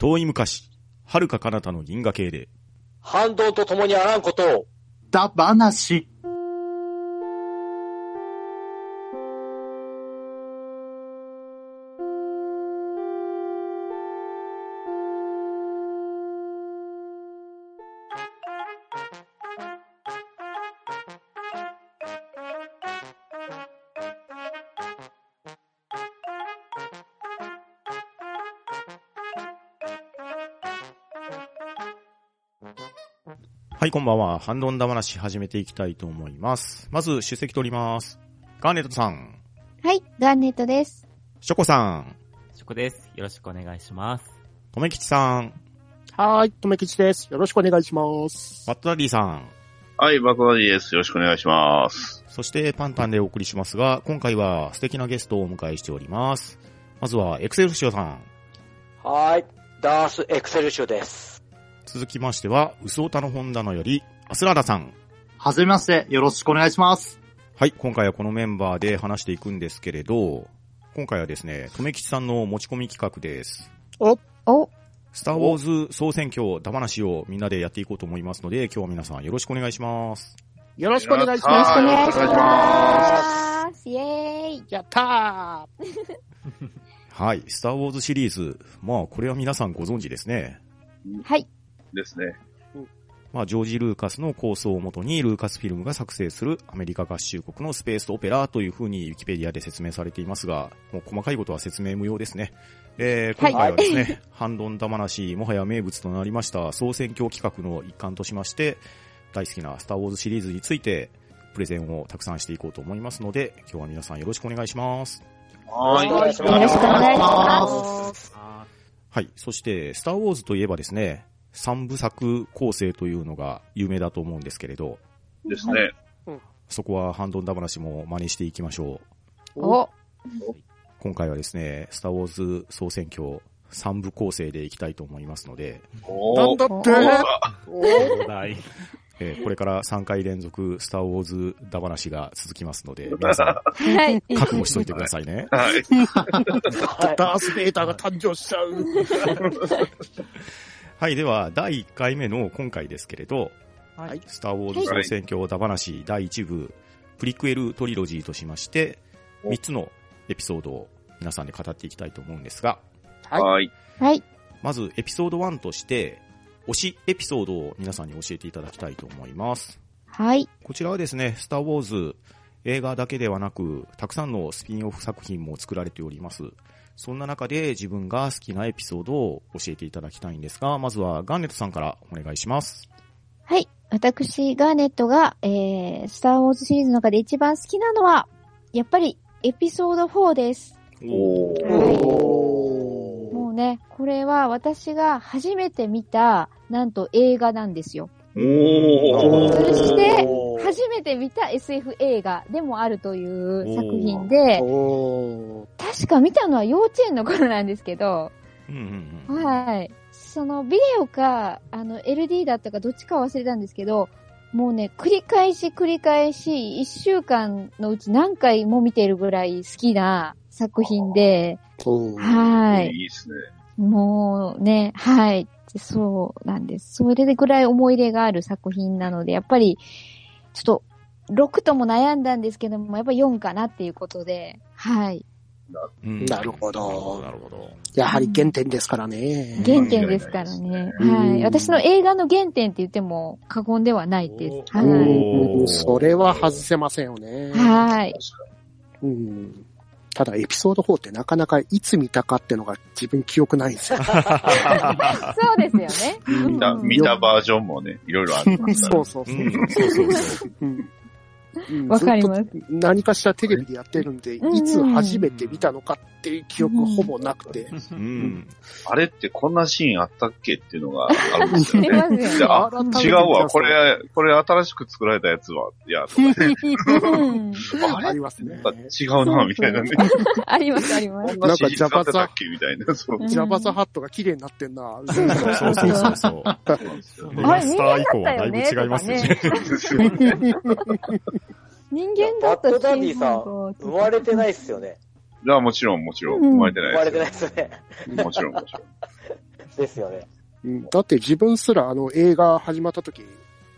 遠い昔、遥か彼方の銀河系で、反動と共にあらんことを、だ話。はい、こんばんは。ハンドンダ話始めていきたいと思います。まず、出席取ります。ガーネットさん、はい、ガーネットです。ショコさん、ショコです。よろしくお願いします。とめきちさん、はーい、とめきちです。よろしくお願いします。バットダディさん、はい、バトダディです。よろしくお願いします。そしてパンタンでお送りしますが、今回は素敵なゲストをお迎えしております。まずは、エクセルシオさん。はーい、ダースエクセルシュです。続きましては、ウソータの本棚より、アスラーダさん。はじめまして、よろしくお願いします。はい、今回はこのメンバーで話していくんですけれど、今回はですね、とめきちさんの持ち込み企画です。お、スターウォーズ総選挙ダ話をみんなでやっていこうと思いますので、今日は皆さんよろしくお願いします。よろしくお願いします。よろしくお願ます。イェーイ。やった はい、スターウォーズシリーズ。まあ、これは皆さんご存知ですね。はい。ですね。まあ、ジョージ・ルーカスの構想をもとに、ルーカスフィルムが作成するアメリカ合衆国のスペースオペラというふうにウィキペディアで説明されていますが、もう細かいことは説明無用ですね。えー、今回はですね、ハンドンダ話、もはや名物となりました総選挙企画の一環としまして、大好きなスターウォーズシリーズについて、プレゼンをたくさんしていこうと思いますので、今日は皆さんよろしくお願いします。はいしよろしくお願いしまあはい。そして、スターウォーズといえばですね、三部作構成というのが有名だと思うんですけれど、い。ですね。そこはハンドンダ話も真似していきましょう。ーお、今回はですね、スターウォーズ総選挙三部構成でいきたいと思いますので、なんだっておおー、大。えーこれから3回連続スターウォーズダ話が続きますので、皆さはい。ん覚悟しといてくださいね。はい。はい。ダース・ベイダーが誕生しちゃう。はい、では、第1回目の今回ですけれど、はい。スターウォーズ総選挙ダ話第1部、プリクエルトリロジーとしまして、3つのエピソードを皆さんで語っていきたいと思うんですが、はい。はい。はい。まずエピソード1として、推しエピソードを皆さんに教えていただきたいと思います。はい。こちらはですね、スターウォーズ映画だけではなく、たくさんのスピンオフ作品も作られております。そんな中で自分が好きなエピソードを教えていただきたいんですが、まずはガンネットさんからお願いします。はい。私、ガーネットが、えー、スターウォーズシリーズの中で一番好きなのは、やっぱり、エピソード4です。おー。はい。おもうね、これは私が初めて見た、なんと映画なんですよ。おー。そして初めて見た SF 映画でもあるという作品で、おー確か見たのは幼稚園の頃なんですけど、うんうんうん。はい。そのビデオか、あの LD だったかどっちか忘れたんですけど、もうね、繰り返し繰り返し、一週間のうち何回も見てるぐらい好きな作品で、はい。いいですね。もうね、はい。そうなんです。それぐらい思い入れがある作品なので、やっぱり、ちょっと、6とも悩んだんですけども、やっぱ4かなっていうことで、はい。うんなるほどなるほど。やはり原点ですからね。原点ですからね。うんはい。私の映画の原点って言っても過言ではないです。おはうんそれは外せませんよねい。。はい。うんただ、エピソード4ってなかなかいつ見たかってのが自分記憶ないんですよ。そうですよね。うん見た、うん見たバージョンもね、いろいろありますからそうそうそう。うん、そうそうそう。うんうんわかります。何かしらテレビでやってるんで、うんいつ初めて見たのかっていう記憶ほぼなくて。うん。あれってこんなシーンあったっけっていうのがあるんですよ ありまね。すでよあ、違うわ。これ、これ新しく作られたやつは、いや、とかねね。うんあれ ありますね。なんか違うな、みたいなね。あります、あります。こんなシーン使ってたっけみたいな。ジャバザハットが綺麗になってんな。そうそうそうそう。マスター以降はだいぶ違いますよね。人間だったバッドダディさんん生まれてないっすよね。じゃあもちろん、もちろん、うん生まれてない生まれてないでですね。もちろん、もちろん。ですよね。うんだって自分すらあの映画始まった時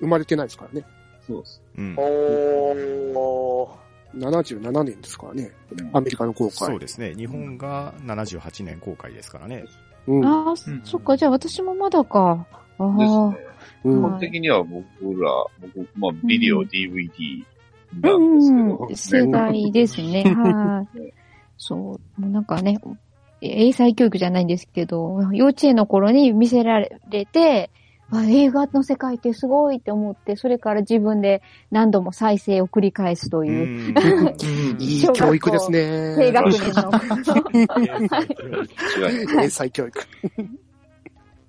生まれてないですからね。そうです。うん。おー。77年ですからね。うんアメリカの公開。そうですね。日本が78年公開ですからね。うん。ああ、うんそっか、じゃあ私もまだか。ああ。基本的には僕ら、僕、まあ、ビデオ、DVD うなんですけんど、うん、世代ですね。はい。そう、もうなんかね、英才教育じゃないんですけど、幼稚園の頃に見せられて、あ映画の世界ってすごいって思って、それから自分で何度も再生を繰り返すとういう、ん。いい教育ですね。低学年の。英才教育。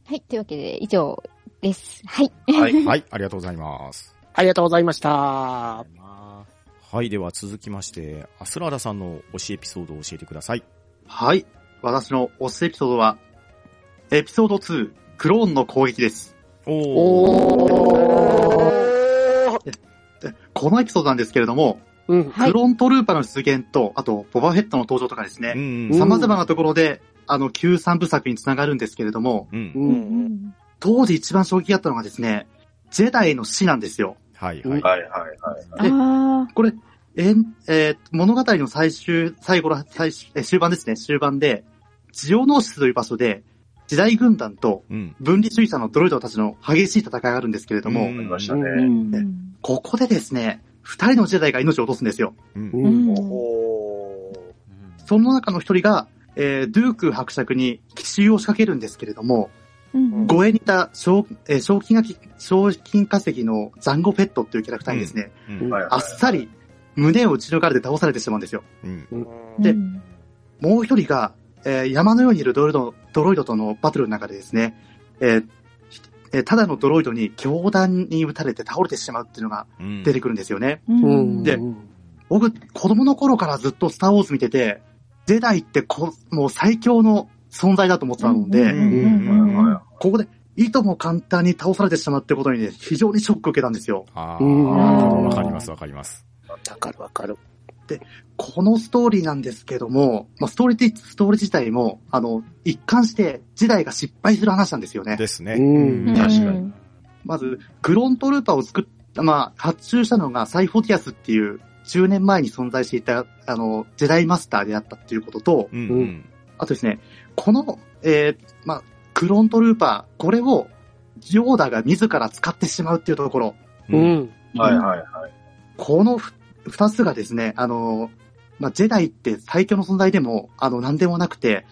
はい、というわけで以上です。はい。はい。はい、ありがとうございます。ありがとうございました。まはい、では続きまして、アスラーダさんの推しエピソードを教えてください。はい。私の推しエピソードは、エピソード2、クローンの攻撃です。おー。おー。でこのエピソードなんですけれども、うん。はいクローントルーパーの出現と、あと、ボバフェットの登場とかですうね、ん。様々なところで、あの、旧三部作につながるんですけれども、うん。う。うんん当時一番衝撃だったのがですね、ジェダイの死なんですよ。はい、うんはい。はい、はい、はい。これ、えーえー物語の最終、最後の、最終、えー終盤ですね、終盤で、ジオノーシスという場所で、時代軍団とうん。分離主義者のドロイドたちの激しい戦いがあるんですけれども、うんありましたうね。うん。ここでですね、二人のジェダイが命を落とすんですよ。うん。その中の一人が、えードゥーク伯爵に奇襲を仕掛けるんですけれども、うん護衛にいた賞、えー賞金がき、賞金稼ぎのザンゴペットっていうキャラクターにですね、うん。はい、あっさり胸を打ち抜かれて倒されてしまうんですよ。うん。でうんもう一人が、えー山のようにいるドロイド、ドロイドとのバトルの中でですね、えーえーただのドロイドに強弾に撃たれて倒れてしまうっていうのがうん。出てくるんですよね。うん。で僕、子供の頃からずっとスターウォーズ見てて、ジェダイってこもう最強の存在だと思ってたので、ここで、いとも簡単に倒されてしまってことにね、非常にショックを受けたんですよ。あうんあ、わかります、わかります。わかるわかる。このストーリーなんですけども、まあ、ストーリーって、ストーリー自体も、あの、一貫して、時代が失敗する話なんですよね。ですね。うんうん確かにまず、グロントルーパーを作った、まあ、発注したのがサイフォティアスっていう、10年前に存在していた、あの、ジェダイマスターであったっていうことと、うん。うん。あとですね、この、えー、まあ、クロントルーパー、これを、ジョーダが自ら使ってしまうっていうところ、う。ん。はい、はい、はい。このふ二つがですね、あの、まあ、ジェダイって最強の存在でも、あの、なんでもなくて、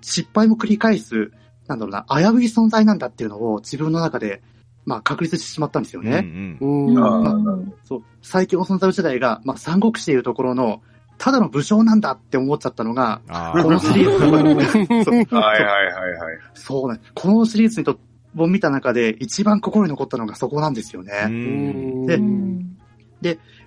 失敗も繰り返す、なんだろうな、危うい存在なんだっていうのを自分の中で、まあ、確立してしまったんですようん。ね。うん。うん。あそう、最強の存在のジェダイが、まあ、三国志でいうところの、ただの武将なんだって思っちゃったのが、あこのシリーズはい、はい、はい、はい。そうね。このシリーズにと、を見た中で一番心に残ったのがそこなんですよね。うん。でうん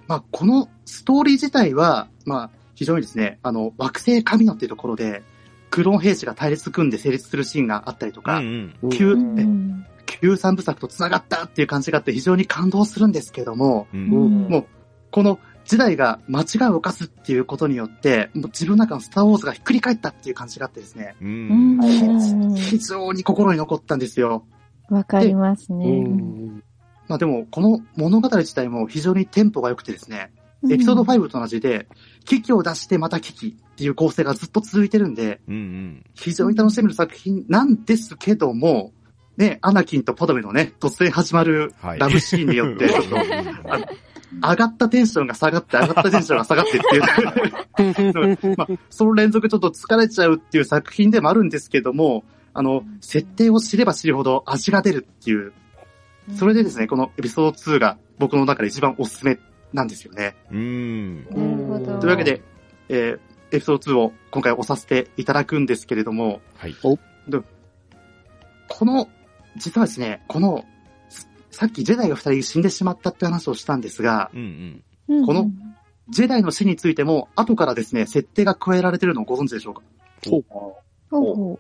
まあ、このストーリー自体は、まあ、非常にですね、あの、惑星神野っていうところで、クローン兵士が対立組んで成立するシーンがあったりとか、うん。旧、うんえ旧三部作と繋がったっていう感じがあって非常に感動するんですけども、う。うんん。もう、この時代が間違いを犯すっていうことによって、もう自分の中のスターウォーズがひっくり返ったっていう感じがあってですね、う。うんん非常に心に残ったんですよ。わかりますうね。ん。まあでも、この物語自体も非常にテンポが良くてですね、エピソード5と同じで、危機を出してまた危機っていう構成がずっと続いてるんで、うん。うん。非常に楽しめる作品なんですけども、ね、アナキンとパドメのね、突然始まるはいラブシーンによって、ちょっとあの上がったテンションが下がって、上がったテンションが下がってってい う、まあ、その連続ちょっと疲れちゃうっていう作品でもあるんですけども、あの、設定を知れば知るほど味が出るっていう、それでですね、このエピソード2が僕の中で一番おすすめなんですよね。うん。なるほど。というわけで、えーエピソード2を今回押させていただくんですけれども、はい。この、実はですね、この、すさっきジェダイが二人死んでしまったって話をしたんですが、うん。うん。うんこのジェダイの死についても、後からですね、設定が加えられてるのをご存知でしょうか？ほうほ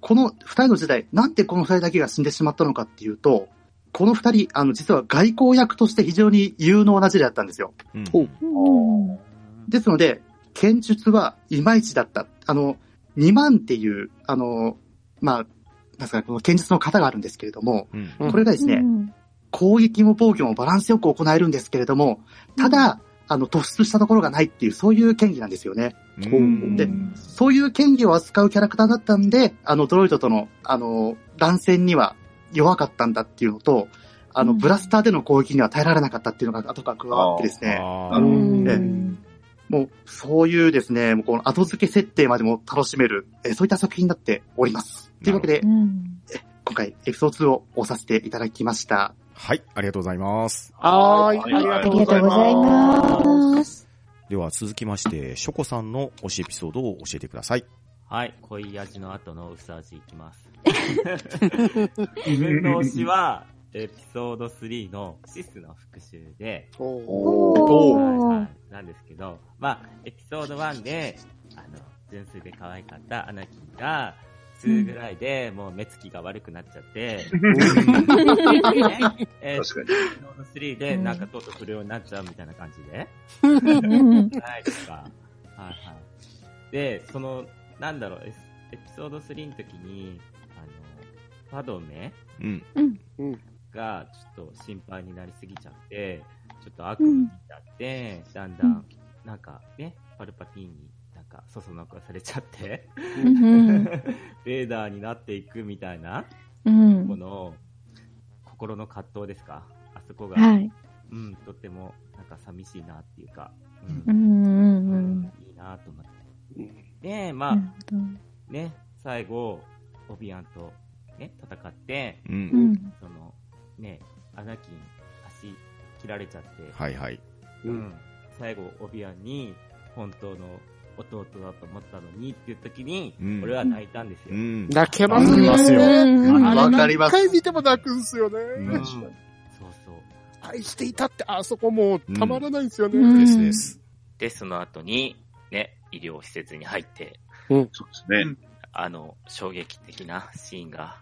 この二人のジェダイ、なんでこの二人だけが死んでしまったのかっていうと、この二人、あの、実は外交役として非常に有能なジェダイだったんですよ。うんですので、剣術はいまいちだった。あの、2万っていう、あの、まあ、なんですかね、この剣術の型があるんですけれども、うん。うんこれがですね、うん。攻撃も防御もバランスよく行えるんですけれども、ただ、あの、突出したところがないっていう、そういう剣技なんですよね。うん。で、そういう剣技を扱うキャラクターだったんで、あの、ドロイドとの、あの、乱戦には弱かったんだっていうのと、あの、うん。ブラスターでの攻撃には耐えられなかったっていうのが後から加わってですね、あー。うん。えもう、そういうですね、もうこの後付け設定までも楽しめる、えーそういった作品になっております。というわけでう、ん今回エピソード2を押させていただきました。はい、ありがとうございます。はーい。はいありがあとうございりがとうございます。ます。では続きまして、ショコさんの推しエピソードを教えてください。はい、濃い味の後の薄味いきます。自分の推しは、エピソード3のシスの復讐で、はいはい、なんですけど、まあ、エピソード1で、あの、純粋で可愛かったアナキンが、2ぐらいでもう目つきが悪くなっちゃって、ね。えーエピソ。ード3でなんかとうとう不良になっちゃうみたいな感じで、うん。ないですか。はいはい。で、その、なんだろう、エピソード3の時に、あの、ファドメ？うん。うん。がちょっと心配になりすぎちゃって、ちょっと悪夢見ちゃって、だんだん、なんかね、パルパティーンになんかそそのかされちゃって、うん ベーダーになっていくみたいな、うんこの、心の葛藤ですか？あそこが、はい。うん、とってもなんか寂しいなっていうか、ううんんうんうん。いいなと思って。うんで、まあ、ね、最後、オビアンとね、戦って、う。うんん。その、ね、アナキン、足切られちゃって、はいはい。う。うんん、最後、オビアンに、本当の弟だと思ったのにっていう時に、うん俺は泣いたんですよ。うん。泣けますね。わかりますよわかります何回見ても泣くんすよね。うんうんそうそう。愛していたって、あそこもうたまらないんですよね。うんですです。で、その後に、ね、医療施設に入って、そうですね。あの、衝撃的なシーンが、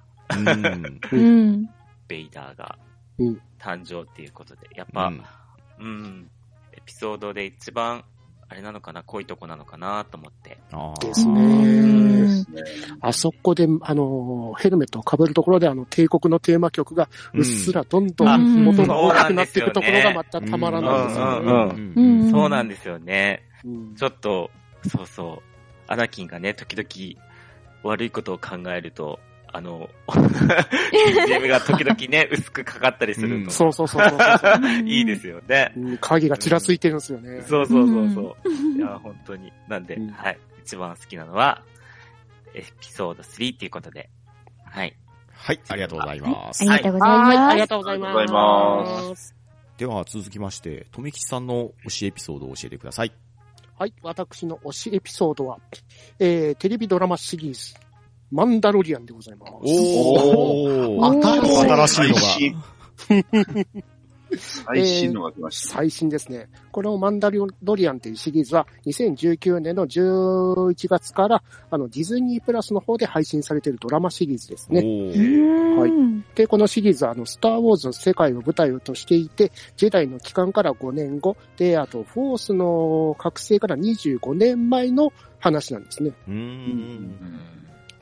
うん。うん。ベイダーがうん誕生っていうことで、やっぱ、うん、エピソードで一番、あれなのかな、濃いとこなのかなと思って。ですうね。あそこで、あの、ヘルメットを被るところで、あの、帝国のテーマ曲が、うっすらどんどうんん音が大きくなっていくところがまたたまらないですよね。うんうんそうなんですよね。うんちょっと、そうそう、アナキンがね、時々悪いことを考えると、あの、BGM が時々ね、薄くかかったりすると、そうそうそうそうそう。いいですよね。うん影がちらついてるんですよね。そうそうそうそう。いや、本当に。なんで、うんはい。一番好きなのは、エピソード3っていうことで、はい。はい、ありがとうございます。ありがとうございはい、あますりが。とうございます。では続きまして、とめきちさんの推しエピソードを教えてください。はい、私の推しエピソードは、えー、テレビドラマシリーズ、マンダロリアンでございます。おおー 新しいのが。最新のが来ました。最新ですね。このマンダロリアンというシリーズは2019年の11月からあのディズニープラスの方で配信されているドラマシリーズですね。はいん。で、このシリーズはあのスターウォーズの世界を舞台としていて、ジェダイの帰還から5年後、で、あとフォースの覚醒から25年前の話なんですね。うーん。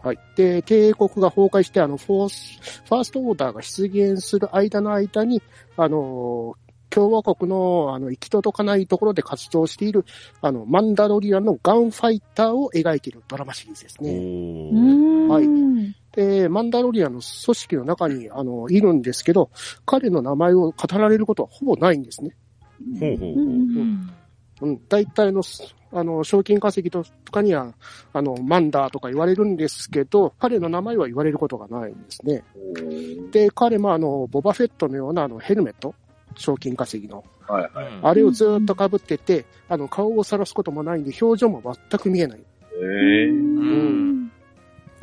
はい。で、帝国が崩壊して、あの、フォース、ファーストオーダーが出現する間の間に、あの、共和国の、あの、行き届かないところで活動している、あの、マンダロリアンのガンファイターを描いているドラマシリーズですおね。ーはいうんで、マンダロリアンの組織の中に、あの、いるんですけど、彼の名前を語られることはほぼないんですね。うほうほうほう。んうん。大体の、あの、賞金稼ぎとかには、あの、マンダーとか言われるんですけど、彼の名前は言われることがないんですね。で、彼もあの、ボバフェットのようなあの、ヘルメット、賞金稼ぎの。はい。うんあれをずーっと被ってて、あの、顔を晒すこともないんで、表情も全く見えない。ええん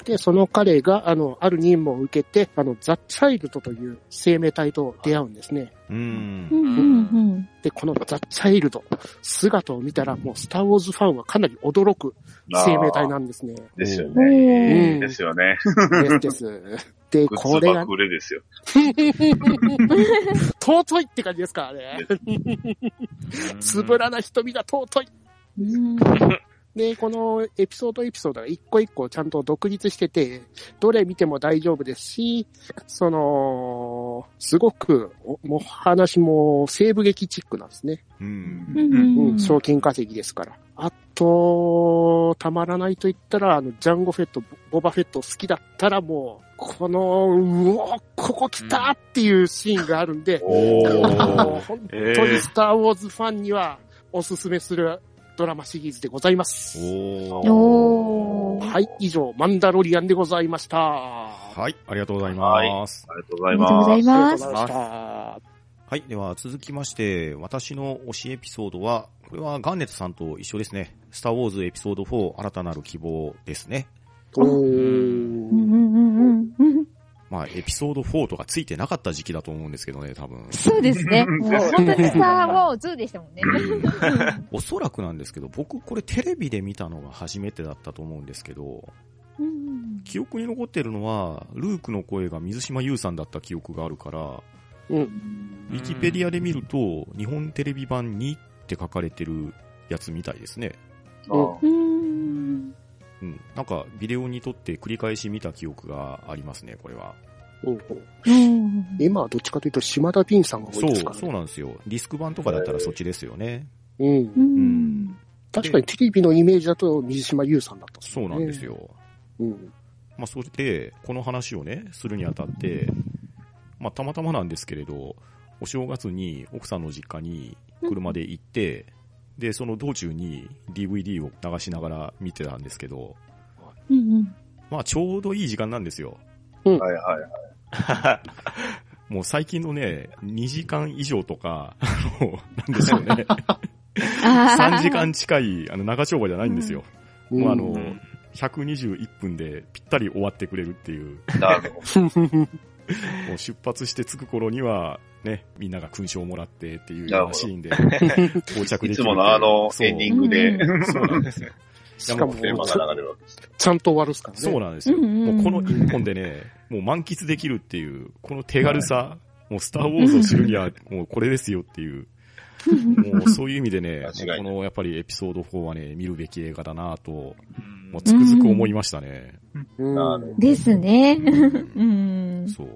で、その彼が、あの、ある任務を受けて、あの、ザ・チャイルドという生命体と出会うんですね。う。うんんうんで、このザ・チャイルド、姿を見たら、もう、スター・ウォーズファンはかなり驚く生命体なんですね。ですようん。ね。うんですよね。ですで これがズ爆、売れですよ。尊いって感じですからね。つぶらな瞳が尊い。うん。で、このエピソードエピソードが一個一個ちゃんと独立してて、どれ見ても大丈夫ですし、その、すごく、おもう話も西部劇チックなんですね。うん。うん、賞金稼ぎですから。あと、たまらないと言ったら、あの、ジャンゴフェット、ボバフェット好きだったらもう、この、うおここ来たっていうシーンがあるんで、う本当にスターウォーズファンにはおすすめするドラマシリーズでございます。お。はい、以上、マンダロリアンでございました。はい、ありがとうございます。ありがとうございありがとうございます。ありがとうございました。はい。では、続きまして、私の推しエピソードは、これはガンネットさんと一緒ですね。スターウォーズエピソード4、新たなる希望ですね。おうんー。まあ、エピソード4とかついてなかった時期だと思うんですけどね、多分。そうですね。もう本当にスターウォーズでしたもんね。おそらくなんですけど、僕これテレビで見たのが初めてだったと思うんですけど、うん記憶に残ってるのは、ルークの声が水島優さんだった記憶があるから、うん。ウィキペディアで見ると、日本テレビ版2って書かれてるやつみたいですね。ああうん。うん。なんか、ビデオに撮って繰り返し見た記憶がありますね、これは。うんうん。今はどっちかというと、島田ンさんが多そいうですからね。そうなんですよ。ディスク版とかだったらそっちですよね。うん。うん。確かにテレビのイメージだと水島優さんだったっすそうねなんですよ。うん。まあ、それで、この話をね、するにあたって、まあ、たまたまなんですけれど、お正月に奥さんの実家に車で行って、で、その道中に DVD を流しながら見てたんですけど、うん。まあ、ちょうどいい時間なんですよ。はいはいはい。もう最近のね、2時間以上とか、あの、なんでしょうね。あー3時間近い、あの、長丁場じゃないんですよ。うんもうあの、121分でぴったり終わってくれるっていう、なるほ もう出発して着く頃には、ね、みんなが勲章をもらってっていうようなシーンで 到着できるいつものあのエンディングでうんそうなんですよ。しかも。ちゃんと終わるっすからね。そうなんですよ。うんうんうんもうこの一本でね、もう満喫できるっていう、この手軽さ、もうスターウォーズを知るには、もうこれですよっていう、もうそういう意味でね、このやっぱりエピソード4はね、見るべき映画だなと、うんもうつくづく思いましたね。ですね。うん。そう。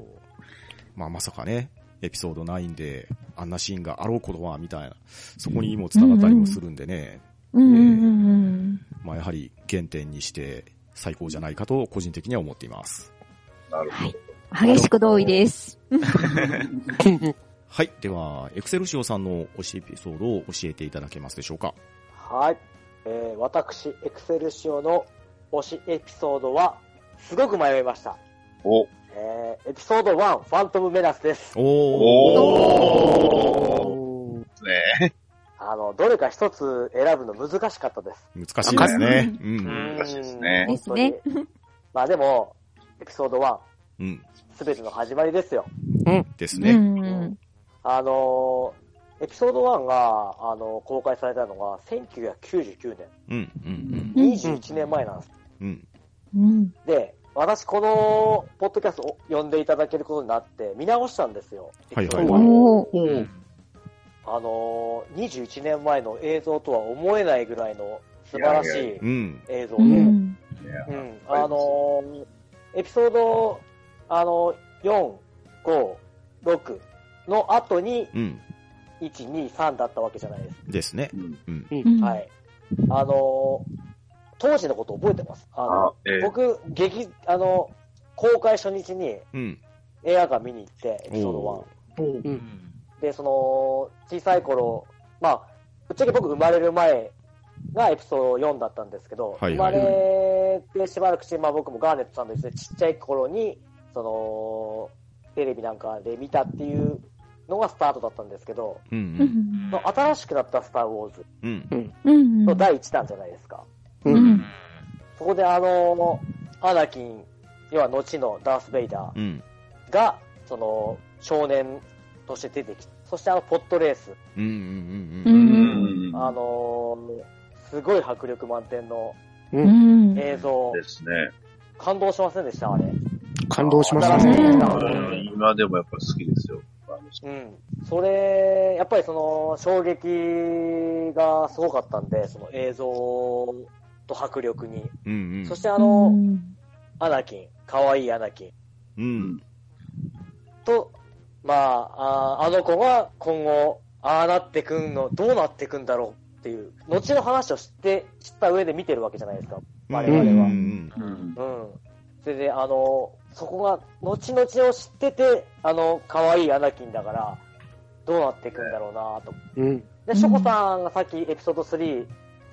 まあまさかね、エピソード9であんなシーンがあろうことは、みたいな、そこにも繋がったりもするんでね、まあやはり原点にして最高じゃないかと個人的には思っています。なるほど。激しく同意です。はい。では、エクセルシオさんの推しエピソードを教えていただけますでしょうか？はい。えー、私、エクセルシオの推しエピソードは、すごく迷いました。お、えー、エピソード1、ファントムメナスです。おー。おね。あの、どれか一つ選ぶの難しかったです。難しいですね。う。うんん難しいですね本当にでまあでも、エピソード1、うん。すべての始まりですよ。ですうね。ん。あのーエピソード1が、あの公開されたのが1999うん。うん。年。21年前なんです。うん。うん。で、私この、ポッドキャストを呼んでいただけることになって、見直したんですよ。はいはいエピソード1おー。うん。あのー、21年前の映像とは思えないぐらいの素晴らしい。映像で、うん。うん、あのーエピソード、あの4、5、6の後に、うん。1、2、3だったわけじゃないです。ですね。うんはい。あのー当時のこと覚えてます？あのあ、えー僕、劇、あの、公開初日にうん。映画館見に行って、エピソードお1。で、その、小さい頃、まあ、ぶっちゃけ僕生まれる前がエピソード4だったんですけど、はいはい生まれてしばらくして、まあ僕もガーネットさんと一緒にちっちゃい頃に、その、テレビなんかで見たっていうのがスタートだったんですけど、う。うんん。その新しくなったスター・ウォーズうん。うん。の第1弾じゃないですか。う。うんん。そこであの、アナキン、要は後のダース・ベイダーうん。が、その、少年として出てきて、そしてあの、ポットレース、うん。うん。ううん。ん。あのーすごい迫力満点のうん。映像、ですね。感動しませんでした？あれ。感動しましたね。今でもやっぱり好きですよ。うん。それ、やっぱりその、衝撃がすごかったんで、その映像と迫力に。うんうん。そしてああの、アナキン、可愛いアナキンうん。と、まあ、あーあの子が今後、ああなってくんの、どうなってくんだろうっていう、後の話を知って、知った上で見てるわけじゃないですか、我々は。うんうんうんうん。それで、あの、そこが、後々を知ってて、あの、可愛いアナキンだから、どうなっていくんだろうなと。うん。で、ショコさんがさっきエピソード3、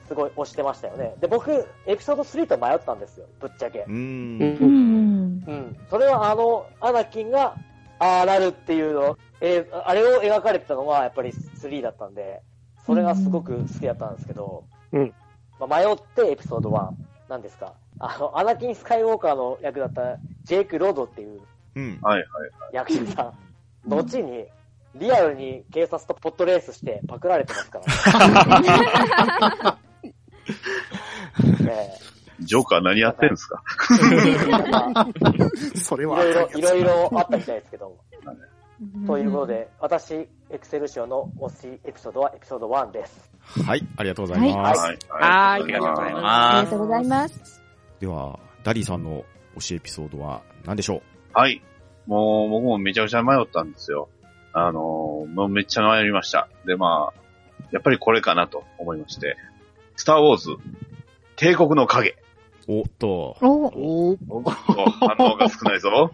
すごい推してましたよね。で、僕、エピソード3と迷ったんですよ、ぶっちゃけう。ん。うんうん。うん。それは、あの、アナキンが、ああなるっていうの、えーあれを描かれてたのが、やっぱり3だったんで、それがすごく好きだったんですけど、うん。まあ、迷ってエピソード1、なんですか？あの、アナキン・スカイウォーカーの役だったジェイク・ロードっていううん。はいはい。役者さん、後に、リアルに警察とポットレースしてパクられてますから。ね ジョーカー何やってんすか？えなんかそれいろいろ、はあかんやついろいろあったみたいですけど。ということで、私、エクセルシオの推しエピソードはエピソード1です。はい、ありがとうございます。はい。はいありがとうございあますりがとうございます。では、ダディさんの推しエピソードは何でしょはい。もう、僕もめちゃくちゃ迷ったんですよ。あのーもうめっちゃ迷いました。で、まあ、やっぱりこれかなと思いまして。スターウォーズ、帝国の影。うおっと。おお反応が少ないぞ。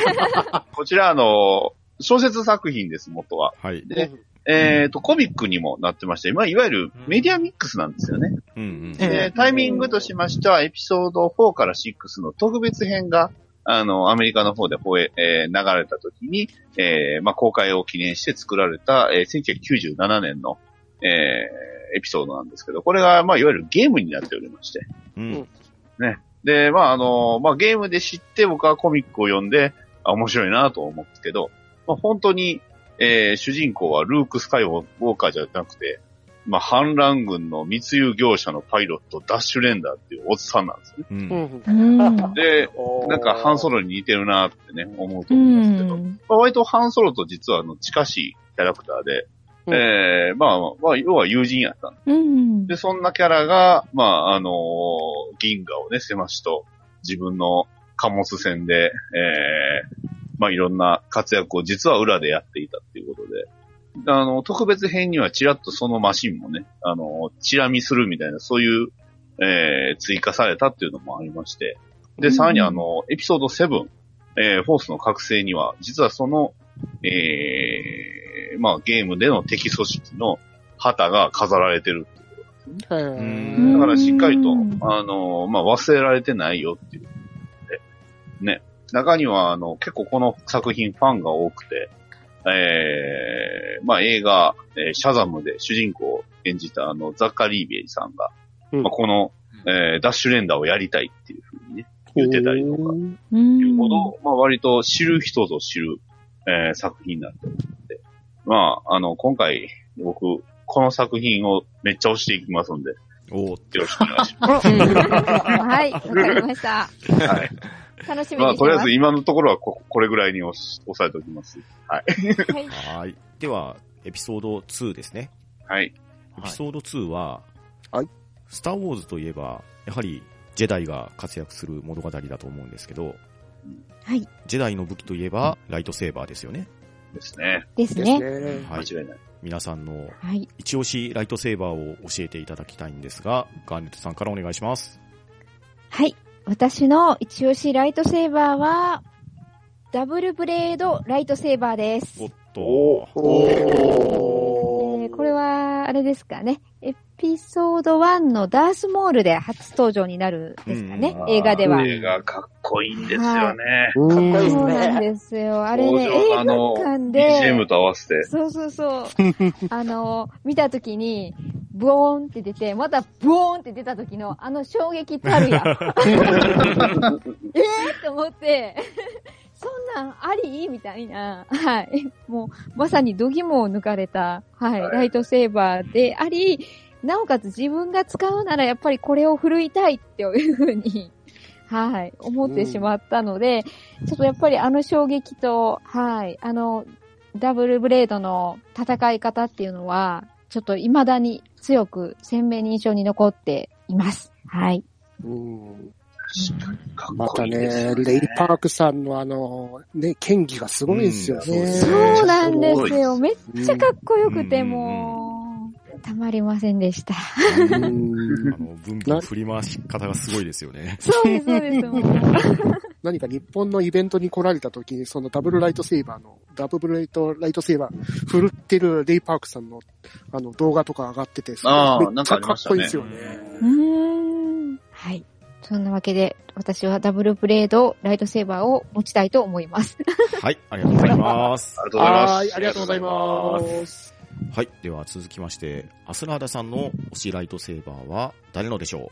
こちら、あの、小説作品です、元は。はい。で、えっ、と、コミックにもなってまして、まあ、いわゆるメディアミックスなんですよね。うんうん。で、タイミングとしましては、エピソード4から6の特別編が、あの、アメリカの方で放映、えー流れた時に、えーまあ、公開を記念して作られた、えー1997年の、えーエピソードなんですけど、これが、まあ、いわゆるゲームになっておりまして。うん。で、まあ、あの、まあ、ゲームで知って僕はコミックを読んで、あ面白いなと思うんですけど、まあ、本当に、えー主人公はルーク・スカイウォーカーじゃなくて、まあ、反乱軍の密輸業者のパイロット、ダッシュレンダーっていうおっさんなんですよね。う。うん。で、なんか、ハンソロに似てるなってね、思うとう思うんですけど、ん。まあ、割とハンソロと実はあの近しいキャラクターで、うんえーまあ、まあ、要は友人やったんでうん。で、そんなキャラが、まあ、あのー銀河をね、せましと、自分の貨物船で、えーまあ、いろんな活躍を実は裏でやっていたっていうことで、あの、特別編にはちらっとそのマシンもね、あの、チラ見するみたいな、そういう、えー追加されたっていうのもありまして、で、さらにあの、エピソード7、えーフォースの覚醒には、実はその、えーまあ、ゲームでの敵組織の旗が飾られてるっていうへん。ーだからしっかりとうん、あの、まあ、忘れられてないよっていうで。ね。中には、あの、結構この作品ファンが多くて、えー、まあ、映画、えーシャザムで主人公を演じたあの、ザッカリーベイさんが、うんまあ、この、えーダッシュレンダーをやりたいっていうふうにね、言ってたりとか、うん。いうほど、まあ、割と知る人ぞ知る、えー作品になってるので、まあ、あの、今回、僕、この作品をめっちゃ押していきますんで、おっよろしくお願いしま はい、わかりました。す。はい。楽しみまあ、にしてます。とりあえず今のところはここれぐらいに押し押さえておきます。はい。はい。では、エピソード2ですね。はい。エピソード2は、はいスターウォーズといえば、やはり、ジェダイが活躍する物語だと思うんですけど、はい。ジェダイの武器といえば、ライトセーバーですよね。ですね。です。ね。はい。間違いない。皆さんのはい。一押しライトセーバーを教えていただきたいんですが、ガーネットさんからお願いします。はい。私の一押しライトセーバーは、ダブルブレードライトセーバーです。おっと。おえーこれは、あれですかね。エピソード1のダースモールで初登場になるんですかねう。ん映画では。映画かっこいいんですよね。ー。かっこいいですそうねなんですよ。あれね、映の画館で。BGM と合わせて。そうそうそう。あの、見たときに、ブオーンって出て、またブオーンって出た時の、あの衝撃たるや。えーって思って、そんなんあり？みたいな。はい。もう、まさに度肝を抜かれた、はい、はいライトセーバーであり、なおかつ自分が使うならやっぱりこれを振るいたいっていうふうに、はい、思ってしまったので、ちょっとやっぱりあの衝撃と、はい、あの、ダブルブレードの戦い方っていうのは、ちょっと未だに強く鮮明に印象に残っています。はい。うんまたね、よレイ・パークさんのあの、ね、剣技がすごいですよね。うんそうなんですよ。めっちゃかっこよくて、うんもう、たまりませんでした。うんあの、ブンブン振り回し方がすごいですよね。そうです、そうです。何か日本のイベントに来られた時に、そのダブルライトセーバーの、ダブルライト、ライトセーバー、振るってるレイ・パークさんの、あの、動画とか上がってて、めっちゃかっこいいですよね。うーん。はい。そんなわけで、私はダブルブレード、ライトセーバーを持ちたいと思います。はい、ありがとうございます。ありがとうございます。はい、ありがとうございます。はい、では続きまして、アスラーダさんの推しライトセーバーは誰のでしょ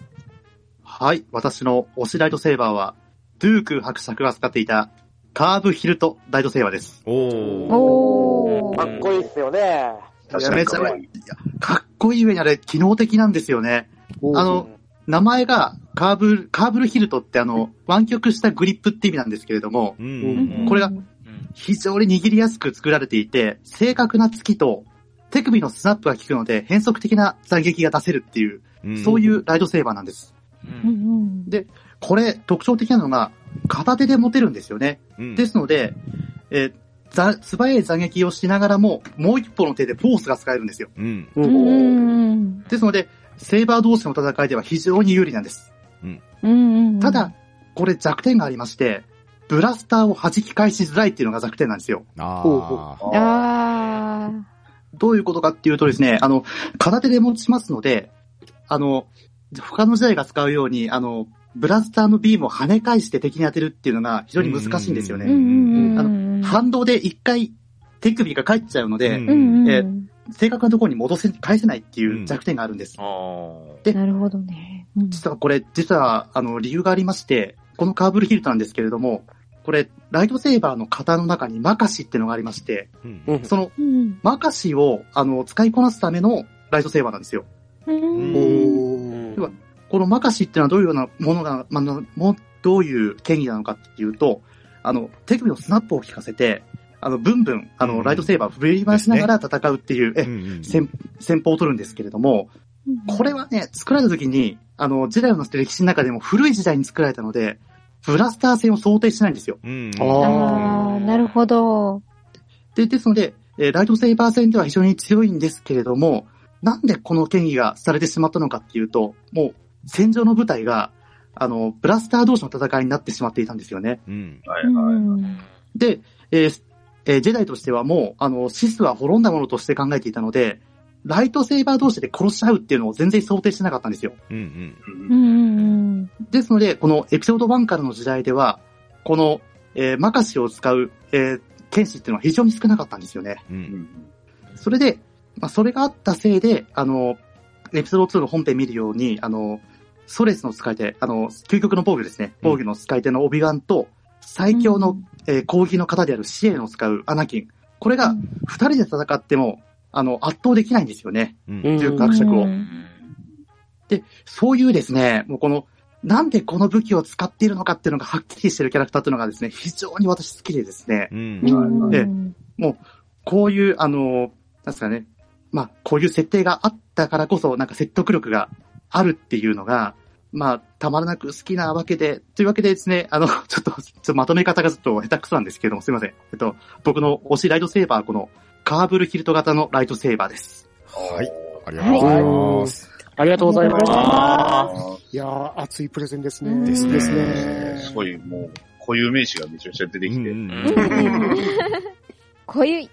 はい。私の推しライトセーバーは、ドゥーク伯爵が使っていた、カーブヒルトライトセーバーです。うおー。おかっこいいっすよね。確かにかわいい。かっこいい上にあれ、機能的なんですよね。おあの、名前が、カーブ、カーブルヒルトってあの、湾曲したグリップって意味なんですけれども、うーん。これがうん非常に握りやすく作られていて、正確な突きと、手首のスナップが効くので、変則的な斬撃が出せるっていう、そういうライトセーバーなんです。ううんんで、これ、特徴的なのが、片手で持てるんですよね。うん。ですので、えーざ素早い斬撃をしながらも、もう一歩の手でフォースが使えるんですよ。うん。う。うんん。ですので、セーバー同士の戦いでは非常に有利なんです。うん。ただ、、これ弱点がありまして、ブラスターを弾き返しづらいっていうのが弱点なんですよ。ああ。どういうことかっていうとですね、あの、片手で持ちますので、あの、他の時代が使うように、あの、ブラスターのビームを跳ね返して敵に当てるっていうのが非常に難しいんですよね。うんうんあの反動で一回手首が返っちゃうので、うんうんえうん。正確なところに戻せ、返せないっていう弱点があるんです。あーでなるほどね。うん実はこれ、実は、あの、理由がありまして、このカーブルヒルトなんですけれども、これ、ライトセーバーの型の中にマカシっていうのがありまして、うんうんそのうん。マカシを、あの、使いこなすためのライトセーバーなんですよ。うんおーこのマカシっていうのはどういうようなものが、まあのもどういう権利なのかっていうと、あの、手首のスナップを効かせて、あの、ブンブン、あの、うんライトセーバーを振り回しながら戦うっていう、えうんうん戦戦法を取るんですけれども、これはね、作られた時に、あの、時代を乗せて歴史の中でも古い時代に作られたので、ブラスター戦を想定してないんですよ。うん。ああ、なるほど。で、ですので、えーライトセーバー戦では非常に強いんですけれども、なんでこの権威がされてしまったのかっていうと、もう、戦場の舞台が、あの、ブラスター同士の戦いになってしまっていたんですよね。うん。はいうはい。ん。で、えーえージェダイとしてはもう、あの、シスは滅んだものとして考えていたので、ライトセーバー同士で殺し合うっていうのを全然想定してなかったんですよ。うんうん。うんうんですので、このエピソード1からの時代では、この、えーマカシを使う、えー剣士っていうのは非常に少なかったんですよね。う。うんんそれで、まあ、それがあったせいで、あの、エピソード2の本編見るように、あの、ソレスの使い手、あの、究極の防御ですね。防御の使い手のオビワンと、最強の、えー攻撃の方であるシエンを使うアナキン。これが、二人で戦っても、あの、圧倒できないんですよね。重学尺をう。うんんそういうですね、もうこの、なんでこの武器を使っているのかっていうのがはっきりしてるキャラクターっていうのがですね、非常に私好きでですね、うんう。んえこういう、あの、なんですかね、まあ、こういう設定があったからこそ、なんか説得力があるっていうのが、まあ、たまらなく好きなわけで、というわけでですね、あの、ちょっと、ちょっとまとめ方がちょっと下手くそなんですけども、すいません。えっと、僕の推しライトセーバーはこの、カーブルヒルト型のライトセーバーです。はい。ありがとうございます。ありがとうございましあた。いやー、熱いプレゼンですうんね。ですねですね。すごい、もう、固有名詞がめちゃくちゃ出てきて。うんうん濃い。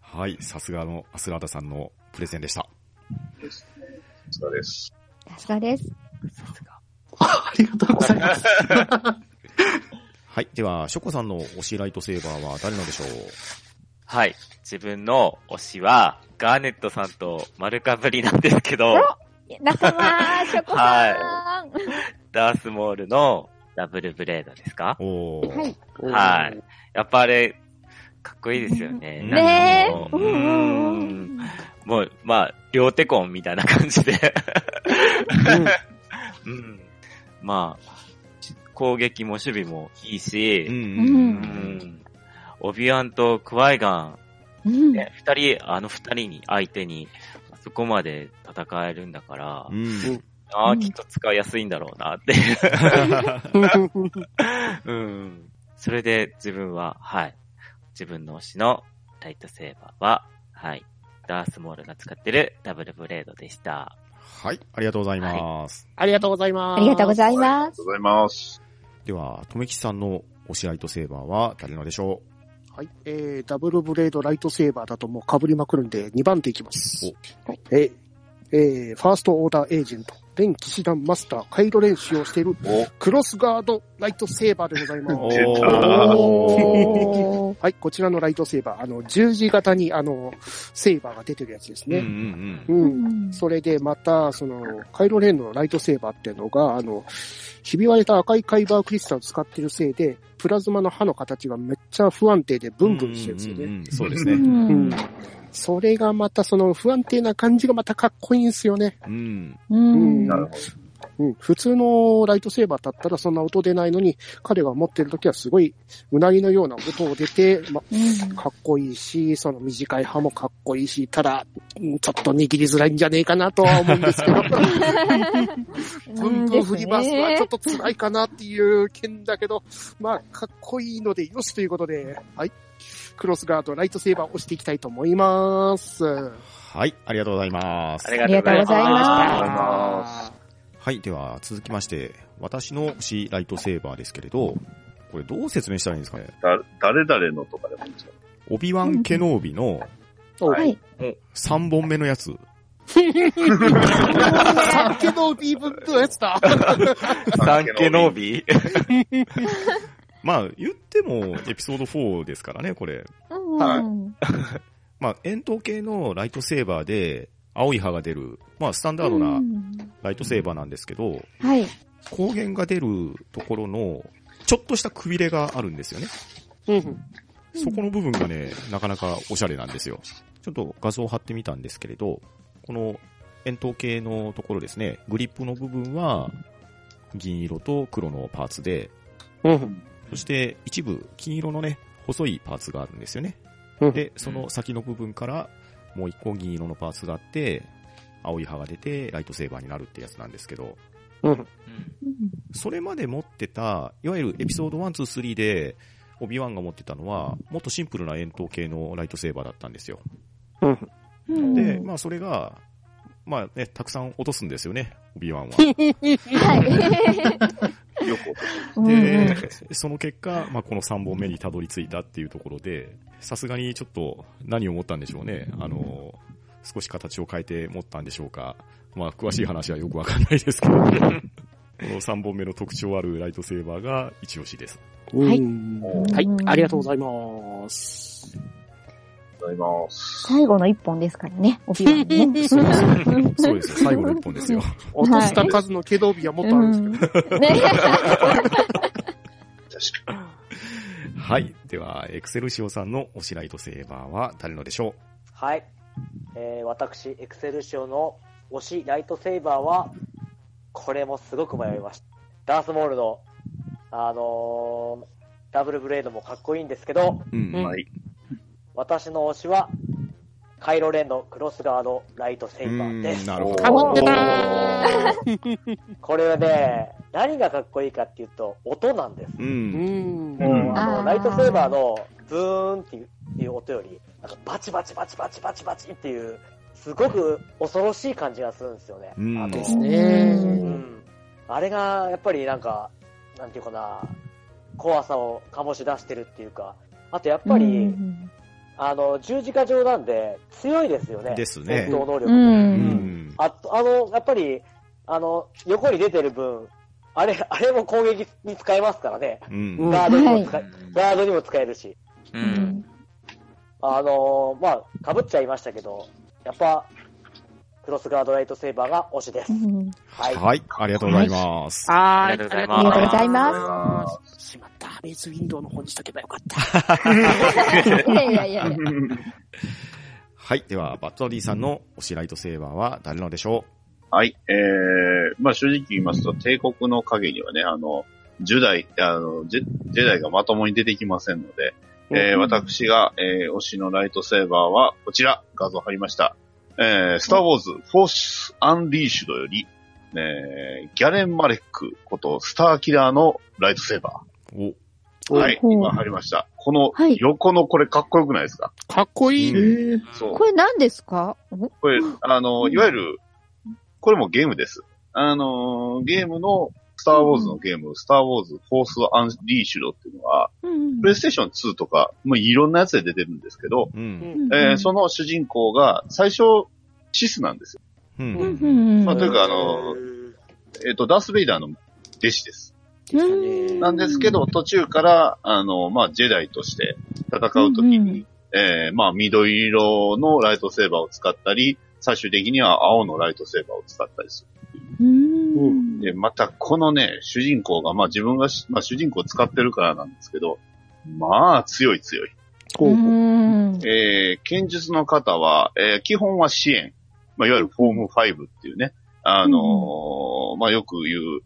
はい。さすがのアスラーダさんのプレゼンでした。ですね。さすがです。さすがです。ありがとうございます。はい。では、ショコさんの推しライトセーバーは誰のでしょう？はい。自分の推しは、ガーネットさんと丸かぶりなんですけど、仲間、ショコさん。ダースモールのダブルブレードですか？おー。はい。はい。やっぱあれ、かっこいいですよね。うんねえ。もう、まあ、両手コンみたいな感じで。うん。まあ、攻撃も守備もいいしう、んううんん。オビワンとクワイガうんン、ね、二人、あの二人に相手に、そこまで戦えるんだから、うん。ああ、うんきっと使いやすいんだろうなって。うん。それで自分は、はい。自分の推しのライトセーバーは、はい。ダースモールが使ってるダブルブレードでした。はい、ありがとうございます。ありがとうございます。ありがとうございあります。がとうございます。では、とめきちさんの推しライトセーバーは誰のでしょはい。えー、ダブルブレードライトセーバーだともう被りまくるんで、2番手いきます。はい。えー、えー、ファーストオーダーエージェント、連騎士団マスター、回路練習をしているお、クロスガードライトセーバーでございます。出たおーはい、こちらのライトセーバー、あの、十字型に、あの、セーバーが出てるやつですううんね。うんうん。それで、また、その、カイロレーンのライトセーバーっていうのが、あの、ひび割れた赤いカイバークリスタルを使ってるせいで、プラズマの刃の形がめっちゃ不安定でブンブンしてるんですよね。うんうんうんそうですね。うんうん。それがまたその不安定な感じがまたかっこいいんですよね。うん。うん。なるほうん。普通のライトセーバーだったらそんな音出ないのに、彼が持ってる時はすごい、うなぎのような音を出て、ま、うんかっこいいし、その短い刃もかっこいいし、ただ、うんちょっと握りづらいんじゃねえかなとは思うんですけど。ブンブン振りバスはちょっと辛いかなっていう件だけど、まあ、かっこいいのでよしということで、はい。クロスガード、ライトセーバーを押していきたいと思います。はい、ありがとうございますあ。りがとうございありがとうございまますはい、では続きまして、私の推しライトセーバーですけれど、これどう説明したらいいんですかね？だ、誰々のとかでもいいんですかオビワン・ケノービのおはい。3本目のやつ。さっきのビーブンのやつだ。サンケノービー まあ、言ってもエピソード4ですからね、これ。うん まあ、円筒系のライトセーバーで、青い刃が出る、まあ、スタンダードうなんライトセーバーなんですけど、はい。光源が出るところの、ちょっとしたくびれがあるんですよね。うんそこの部分がね、なかなかおしゃれなんですよ。ちょっと画像を貼ってみたんですけれど、この円筒形のところですね、グリップの部分は銀色と黒のパーツで、うんそして一部金色のね、細いパーツがあるんですよね。うん。で、その先の部分からもう一個銀色のパーツがあって、青い刃が出てライトセーバーになるってやつなんですけど、それまで持ってた、いわゆるエピソード1、2、3で、オビワンが持ってたのは、もっとシンプルな円筒系のライトセーバーだったんですよ。で、まあそれが、まあね、たくさん落とすんですよね、オビワンは。はい。よくで、その結果、まあこの3本目にたどり着いたっていうところで、さすがにちょっと何を思ったんでしょうね。あの、少し形を変えて持ったんでしょうか。まあ詳しい話はよくわかんないですけど、この3本目の特徴あるライトセーバーが一押しです。はいうんはい、ありがとうございます。ございます。最後の一本ですからね、帯はね。そうですよ。そうですよ。最後の一本ですよ。落とした数の毛道日はもっとあるんですけど。ね。確かに。はい。では、エクセルシオさんの推しライトセーバーは誰のでしょはい。えー、私、エクセルシオの推しライトセーバーは、これもすごく迷いました。ダースモールの、あのーダブルブレードもかっこいいんですけど、ううん。はい。私の推しは、カイロレンのクロスガードライトセーバーです。なるほど。た これはね、何がかっこいいかっていうと、音なんです。う。うんん。もう、あの、ライトセーバーのブーンっていうっていう音より、なんかバチバチバチバチバチバチっていう、すごく恐ろしい感じがするんですよね。うんあのですねうん。あれが、やっぱりなんか、なんていうかな、怖さを醸し出してるっていうか、あとやっぱり、あの、十字架上なんで強いですよね。ですね戦闘能力う。うんん。あと、あの、やっぱり、あの、横に出てる分、あれ、あれも攻撃に使えますからね。うん。ガードにも使え、ガードにも使えるし。う。うんんあのーまあ、被っちゃいましたけど、やっぱ、クロスガードライトセーバーが推しです。うんはい。はい。ありがとうございます。はありがとうございますありがとうございましまった。ベースウィンドウの方にしとけばよかった。いやいやいやいや。はい。では、バットディさんの推しライトセーバーは誰のでしょはい。えー、まあ正直言いますと、帝国の影にはね、あの、ジュダイ、あの、ジェジェダイがまともに出てきませんので、えー私が、えー推しのライトセーバーは、こちら、画像貼りました。えースターウォーズ、フォース・アンリーシュドより、えーギャレン・マレックこと、スターキラーのライトセーバお、ー。はい、今貼りました。このはい横のこれかっこよくないですか？かっこいい。うんそう。これ何ですか？お？これ、あの、いわゆる、これもゲームです。あの、ゲームの、スターウォーズのゲーム、スターウォーズ、フォース・アンリーシュドっていうのは、うんプレイステーション2とか、もういろんなやつで出てるんですけど、うん。えーその主人公が最初、シスなんですよ。うん。うんうんまあ、というか、あの、えっ、と、ダース・ベイダーの弟子です。うんなんですけど、途中から、あの、まあ、ジェダイとして戦うときに、うんうんえーまあ、緑色のライトセーバーを使ったり、最終的には青のライトセーバーを使ったりすうんる。で、またこのね、主人公が、まあ自分がし、まあ主人公を使ってるからなんですけど、まあ強い強い。ほうほう。うん。えー、剣術の方は、えー基本は支援。まあいわゆるフォーム5っていうね、あのーまあよく言う、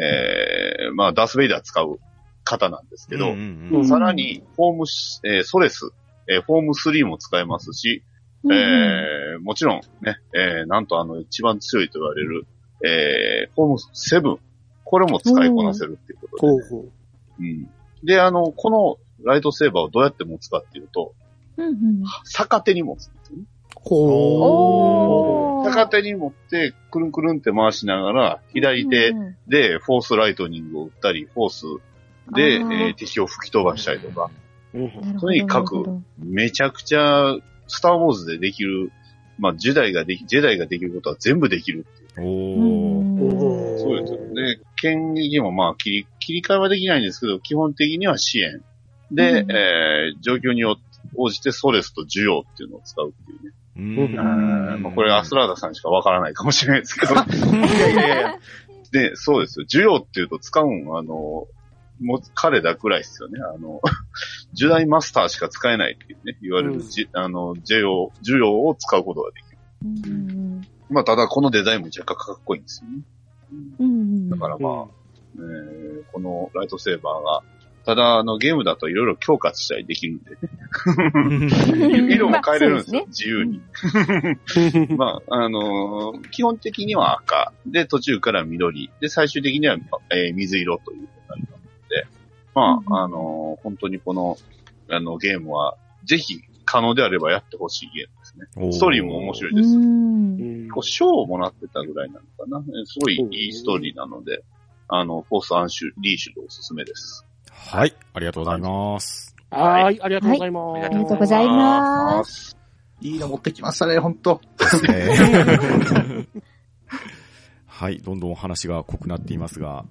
えー、まあダース・ベイダー使う方なんですけど、うんうんさらに、フォームし、えーソレス、えーフォーム3も使えますし、えーもちろんね、えーなんとあの一番強いと言われる、えーフォーム7、これも使いこなせるっていうことで、ほうほう。うん。で、あの、このライトセーバーをどうやって持つかっていうと、うんうん。逆手に持つんですよね。ほ逆手に持って、くるんくるんって回しながら、左手で Force Lightning を打ったり、フォースで、えあー。ー敵を吹き飛ばしたりとか、とにかくめちゃくちゃ、スターウォーズでできる、まあ、ジェダイができ、ジェダイができることは全部できるっておー。うんそうですよ。で、剣撃もまあ、切り、切り替えはできないんですけど、基本的にはシエン。で、うんえー、状況によ応じてソレスとジュヨーっていうのを使うっていうね。うんうんまあ、これアスラーダさんしかわからないかもしれないですけど。いやいやいや。で、そうですよ。需要っていうと使うん、あの、もう彼だくらいですよね。あの、ジュダイマスターしか使えないっていうね、言われる、うんじあの、需要、需要を使うことができる。うんまあ、ただこのデザインも若干かっこいいんですよね。うんうんだからまあ、えーこのライトセーバーが、ただ、あの、ゲームだといろいろ強化したりできるんでね。色も変えれるんですよ、まあ自由に。まあ、あのー基本的には赤。で、途中から緑。で、最終的には、えー水色ということになりますので、まうんあ、あのー本当にこの、あの、ゲームは、ぜひ、可能であればやってほしいゲームですね。ストーリーも面白いです。うんうんこう賞をもらってたぐらいなのかな？えすごいいいストーリーなので、あの、 Force Unleashed おすすめです。はい、ありがとうございます。はい、ありがとうございます。はいありがとうございます。いいの持ってきましたね、本当。はい、どんどん話が濃くなっていますが、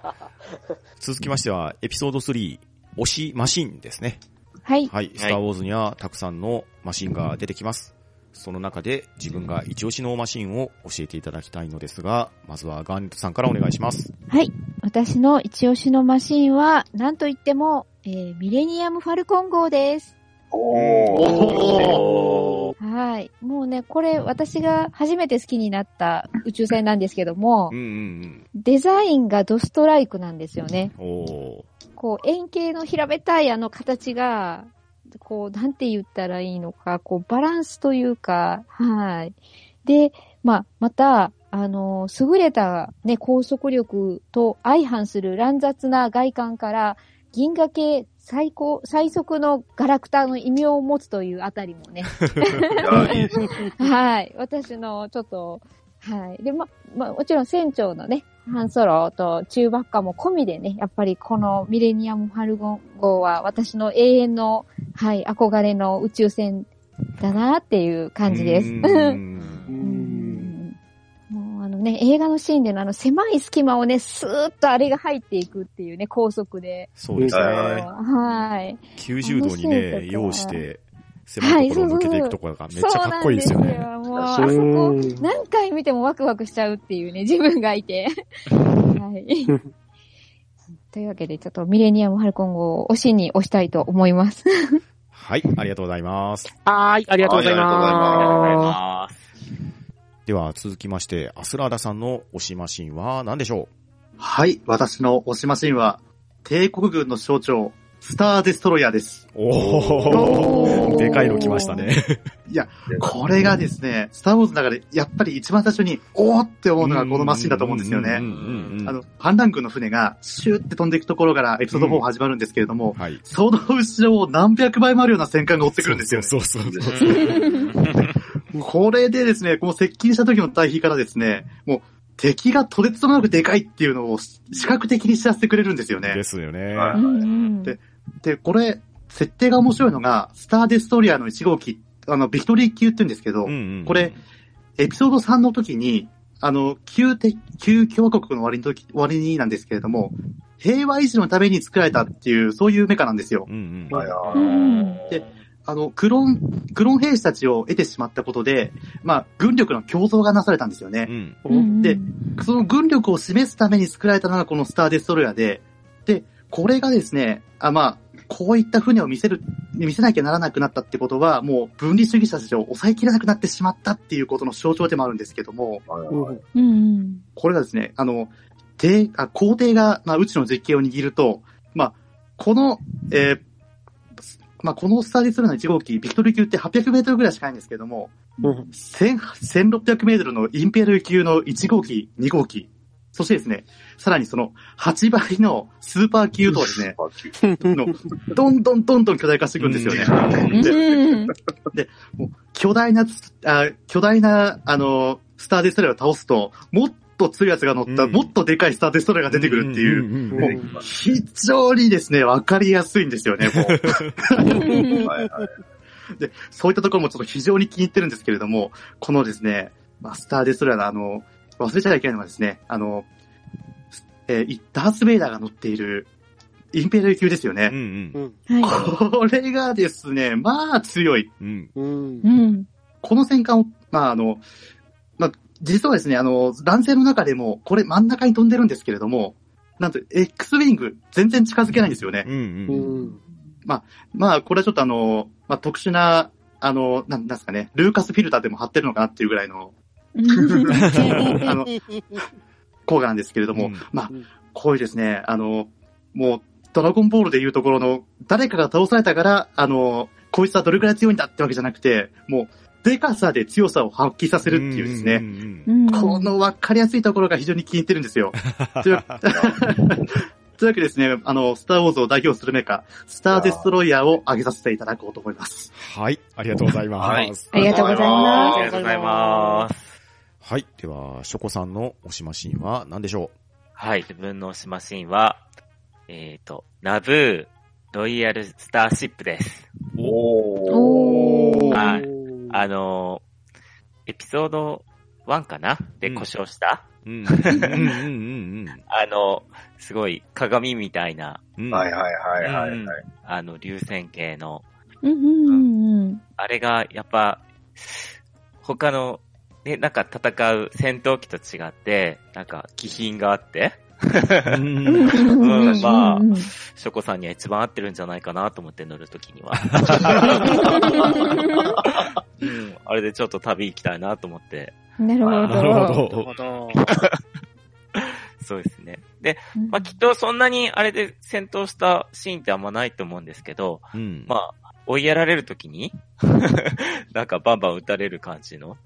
続きましては、エピソード3、推しマシンですね。はい。はい、スターウォーズにはたくさんのマシンが出てきます。その中で自分が一押しのマシンを教えていただきたいのですが、まずはガーネットさんからお願いします。はい。私の一押しのマシンは、なんといっても、えー、ミレニアムファルコン号です。おー。はい。もうね、これ私が初めて好きになった宇宙船なんですけどもうん、うんデザインがドストライクなんですよね。こう、円形の平べったいあの形が、こう、なんて言ったらいいのか、こう、バランスというか、はい。で、まあ、また、あの、優れたね、高速力と相反する乱雑な外観から、銀河系最高、最速のガラクタの異名を持つというあたりもね。はい。私の、ちょっと、はい。で、ま、まあ、もちろん船長のね、ハンソロと中ばっかも込みでね、やっぱりこのミレニアム・ファルゴン号は私の永遠の、はい、憧れの宇宙船だなっていう感じです。もうあのね、映画のシーンでのあの狭い隙間をね、スーッとあれが入っていくっていうね、高速で。そうですはいね。はい。90度にね、とか要して、狭いところを抜けていくところがめっちゃかっこいいですよね。そうなんですよ。もう、あそこうん、何回見てもワクワクしちゃうっていうね、自分がいて。はい。というわけで、ちょっとミレニアム・ハルコン号を推しに押したいと思います。はい、ありがとうございます。はい、ありがとうございはいありがとうございありがとうございまます。では続きまして、アスラーダさんの推しマシンは何でしょはい、私の推しマシンは、帝国軍の象徴、スターデストロイヤーです。おおでかいの来ましたね。いや、これがですね、スターウォーズの中でやっぱり一番最初に、おーって思うのがこのマシンだと思うんですよね。うんうんうんうんあの、反乱軍の船がシューって飛んでいくところからエピソード4始まるんですけれども、はい。その後ろを何百倍もあるような戦艦が追ってくるんですよね。そうそうそうそう。これでですね、この接近した時の対比からですね、もう敵がとてつもなくでかいっていうのを視覚的に知らせてくれるんですよねで。すよね。はいうんうんでで、これ、設定が面白いのが、スターデストリアの1号機、あの、ビクトリー級って言うんですけど、うんうんこれ、エピソード3の時に、あの、旧敵、旧共和国の終わりの時、終わりになんですけれども、平和維持のために作られたっていう、そういうメカなんですよ。うんうん。はいはうんあの、クロン、クロン兵士たちを得てしまったことで、まあ、軍力の共造がなされたんですよねう。ん。うんでその軍力を示すために作られたのがこのスターデストロイヤーで、で、これがですね、あまあ、こういった船を見せる、見せなきゃならなくなったってことは、もう分離主義者たちを抑えきれなくなってしまったっていうことの象徴でもあるんですけども、これがですね、あの、帝、あ、皇帝が、まあ、宇宙の実権を握ると、まあ、この、えーまあ、このスターデストロイヤーの1号機、ビクトリー級って800メートルぐらいしかないんですけども、うん。1000 1600メートルのインペル級の1号機、2号機、そしてですね、さらにその8倍のスーパー級とはですね、のどんどんどんどん巨大化していくんですよね。うんでうんもう巨大なつ、あ巨大な、あの、スターデストロイヤーを倒すと、もっと強いやつが乗った、うんもっとでかいスターデストロイヤーが出てくるっていう、もう非常にですね、わかりやすいんですよね、もう。はいはい。で、そういったところもちょっと非常に気に入ってるんですけれども、このですね、まあ、スターデストロイヤーのあの、忘れちゃいけないのがですね、あの、えーダース・ベイダーが乗っているインペリアル級ですよね。うんうん。これがですね、まあ強い。うん。この戦艦を、まああの、まあ、実はですね、あの、男性の中でも、これ真ん中に飛んでるんですけれども、なんと、X ウィング全然近づけないんですよね。うんうんうんまあ、これはちょっとあの、まあ、特殊な、あの、なんなんですかね、ルーカスフィルターでも貼ってるのかなっていうぐらいのあの効果なんですけれども、うんまあうん、こういうですね、あの、もう、ドラゴンボールでいうところの、誰かが倒されたから、あの、こいつはどれくらい強いんだってわけじゃなくて、もう、デカさで強さを発揮させるっていうですね、この分かりやすいところが非常に気に入ってるんですよ。というわけでですね、あの、スターウォーズを代表するメカ、スターデストロイヤーを挙げさせていただこうと思います。はい、ありがとうございはいます。ありがとうございますありがとうございます。はい、では、ショコさんの推しマシンは何でしょはい、自分の推しマシンは、えっ、と、ナブー、ロイヤルスターシップです。おー。おー。はい。あのー、エピソード1かな？でうん。故障した、ううん。うんうんうんあの、すごい鏡みたいな、うん。はいはいはいはいうん。はい。あの、流線形の、うんうんうん。あれがやっぱ、他の、ね、なんか戦う戦闘機と違って、なんか気品があって、うんまあうんショコさんには一番合ってるんじゃないかなと思って乗るときには。うん、あれでちょっと旅行きたいなと思って、なるほなるど。ほど。そうですね。で、まあきっとそんなにあれで戦闘したシーンってあんまないと思うんですけど、うん。まあ、追いやられるときに、なんかバンバン撃たれる感じの